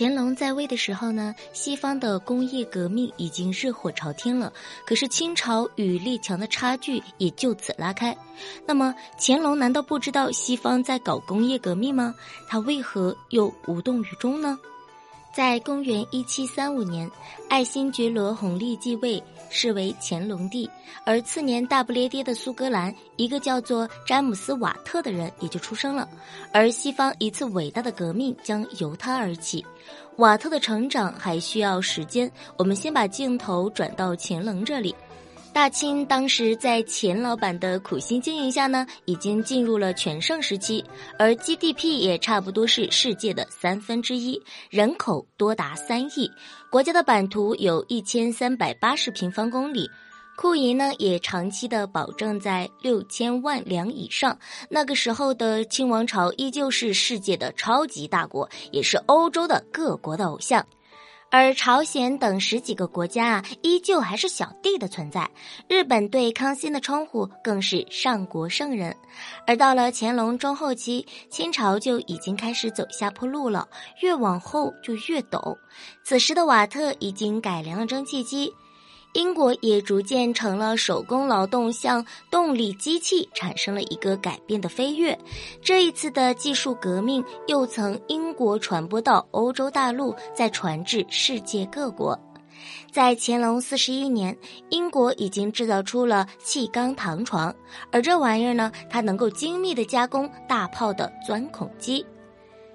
乾隆在位的时候呢，西方的工业革命已经热火朝天了，可是清朝与列强的差距也就此拉开。那么乾隆难道不知道西方在搞工业革命吗？他为何又无动于衷呢？在公元一七三五年，爱新觉罗弘历继位，是为乾隆帝。而次年大不列颠的苏格兰，一个叫做詹姆斯·瓦特的人也就出生了。而西方一次伟大的革命将由他而起。瓦特的成长还需要时间，我们先把镜头转到乾隆这里。大清当时在钱老板的苦心经营下呢，已经进入了全盛时期，而 GDP 也差不多是世界的三分之一，人口多达三亿，国家的版图有一千三百八十平方公里，库银呢也长期的保证在六千万两以上。那个时候的清王朝依旧是世界的超级大国，也是欧洲的各国的偶像。而朝鲜等十几个国家啊，依旧还是小弟的存在。日本对康熙的称呼更是上国圣人。而到了乾隆中后期，清朝就已经开始走下坡路了，越往后就越陡。此时的瓦特已经改良了蒸汽机。英国也逐渐成了手工劳动向动力机器产生了一个改变的飞跃。这一次的技术革命又从英国传播到欧洲大陆，再传至世界各国。在乾隆四十一年，英国已经制造出了气缸膛床，而这玩意儿呢，它能够精密的加工大炮的钻孔机。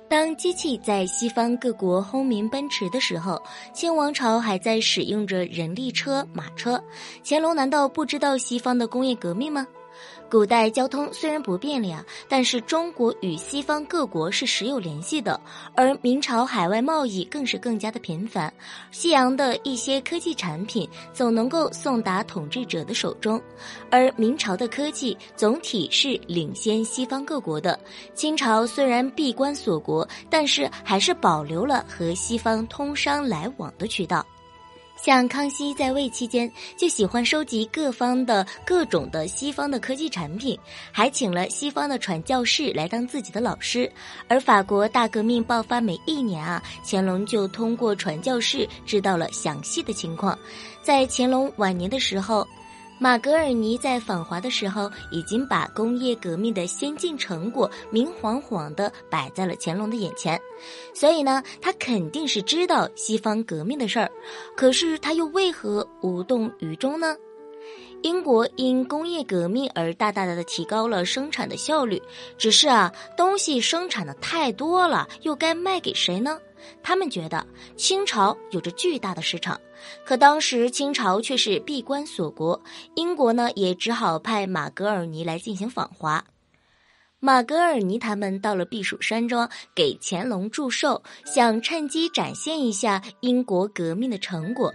当机器在西方各国轰鸣奔驰的时候，清王朝还在使用着人力车、马车。乾隆难道不知道西方的工业革命吗？古代交通虽然不便利啊，但是中国与西方各国是时有联系的，而明朝海外贸易更是更加的频繁，西洋的一些科技产品总能够送达统治者的手中，而明朝的科技总体是领先西方各国的。清朝虽然闭关锁国，但是还是保留了和西方通商来往的渠道。像康熙在位期间，就喜欢收集各方的各种的西方的科技产品，还请了西方的传教士来当自己的老师。而法国大革命爆发每一年啊，乾隆就通过传教士知道了详细的情况。在乾隆晚年的时候。马格尔尼在访华的时候，已经把工业革命的先进成果明晃晃地摆在了乾隆的眼前，所以呢，他肯定是知道西方革命的事儿，可是他又为何无动于衷呢？英国因工业革命而大大的提高了生产的效率，只是啊，东西生产的太多了，又该卖给谁呢？他们觉得清朝有着巨大的市场，可当时清朝却是闭关锁国，英国呢也只好派马格尔尼来进行访华。马格尔尼他们到了避暑山庄，给乾隆祝寿，想趁机展现一下英国革命的成果。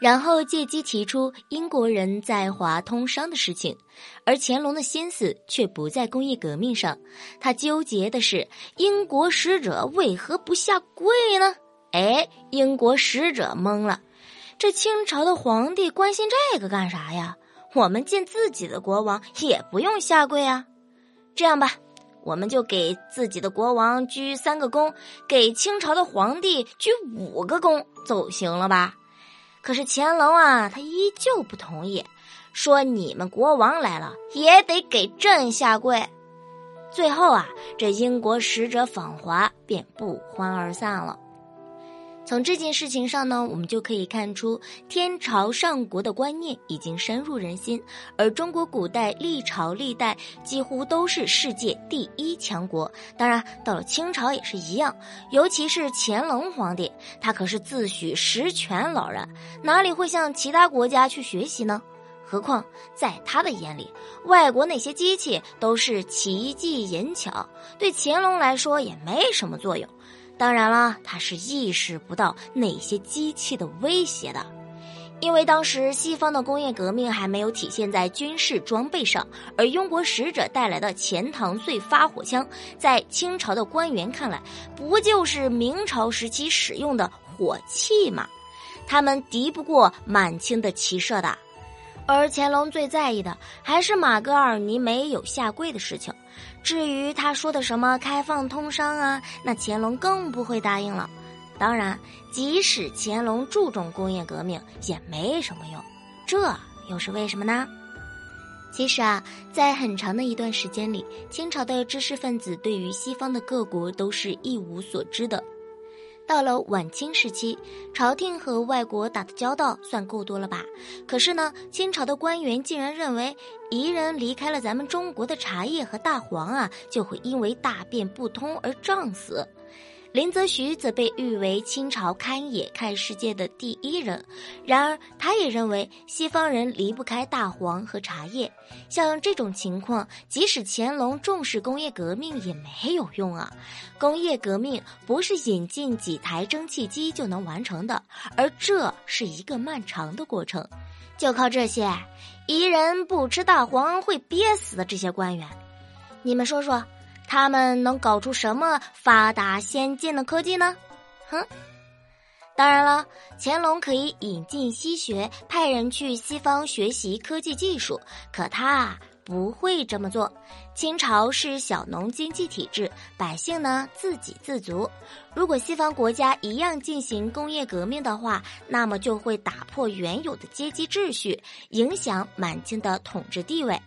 然后借机提出英国人在华通商的事情，而乾隆的心思却不在工业革命上，他纠结的是英国使者为何不下跪呢？哎，英国使者懵了，这清朝的皇帝关心这个干啥呀？我们见自己的国王也不用下跪啊。这样吧，我们就给自己的国王鞠三个躬，给清朝的皇帝鞠五个躬，总行了吧？可是乾隆啊，他依旧不同意，说你们国王来了也得给朕下跪。最后啊，这英国使者访华便不欢而散了。从这件事情上呢，我们就可以看出天朝上国的观念已经深入人心，而中国古代历朝历代几乎都是世界第一强国。当然，到了清朝也是一样，尤其是乾隆皇帝，他可是自诩实权老人，哪里会向其他国家去学习呢？何况在他的眼里，外国那些机器都是奇技淫巧，对乾隆来说也没什么作用。当然了，他是意识不到那些机器的威胁的，因为当时西方的工业革命还没有体现在军事装备上，而英国使者带来的钱塘穗发火枪，在清朝的官员看来，不就是明朝时期使用的火器吗？他们敌不过满清的骑射的。而乾隆最在意的还是马格尔尼没有下跪的事情。至于他说的什么开放通商啊，那乾隆更不会答应了。当然，即使乾隆注重工业革命，也没什么用。这又是为什么呢？其实啊，在很长的一段时间里，清朝的知识分子对于西方的各国都是一无所知的。到了晚清时期，朝廷和外国打的交道算够多了吧？可是呢，清朝的官员竟然认为，彝人离开了咱们中国的茶叶和大黄啊，就会因为大便不通而胀死。林则徐则被誉为清朝看野看世界的第一人，然而他也认为西方人离不开大黄和茶叶。像这种情况，即使乾隆重视工业革命也没有用啊！工业革命不是引进几台蒸汽机就能完成的，而这是一个漫长的过程。就靠这些彝人不吃大黄会憋死的这些官员，你们说说。他们能搞出什么发达先进的科技呢？哼！当然了，乾隆可以引进西学，派人去西方学习科技技术，可他不会这么做。清朝是小农经济体制，百姓呢自给自足。如果西方国家一样进行工业革命的话，那么就会打破原有的阶级秩序，影响满清的统治地位。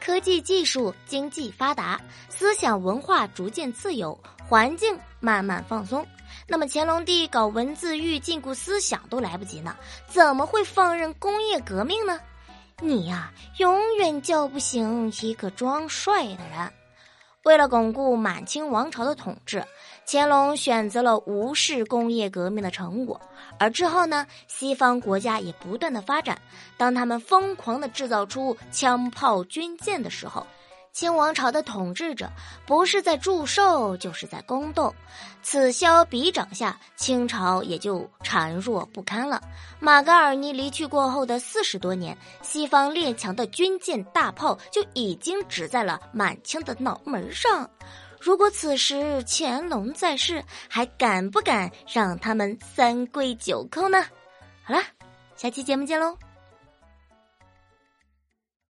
科技技术、经济发达，思想文化逐渐自由，环境慢慢放松。那么乾隆帝搞文字狱、禁锢思想都来不及呢，怎么会放任工业革命呢？你呀，永远叫不醒一个装帅的人。为了巩固满清王朝的统治，乾隆选择了无视工业革命的成果。而之后呢，西方国家也不断的发展。当他们疯狂的制造出枪炮、军舰的时候，清王朝的统治者不是在祝寿，就是在宫斗。此消彼长下，清朝也就孱弱不堪了。马嘎尔尼离去过后的四十多年，西方列强的军舰大炮就已经指在了满清的脑门上。如果此时乾隆在世，还敢不敢让他们三跪九叩呢？好了，下期节目见喽。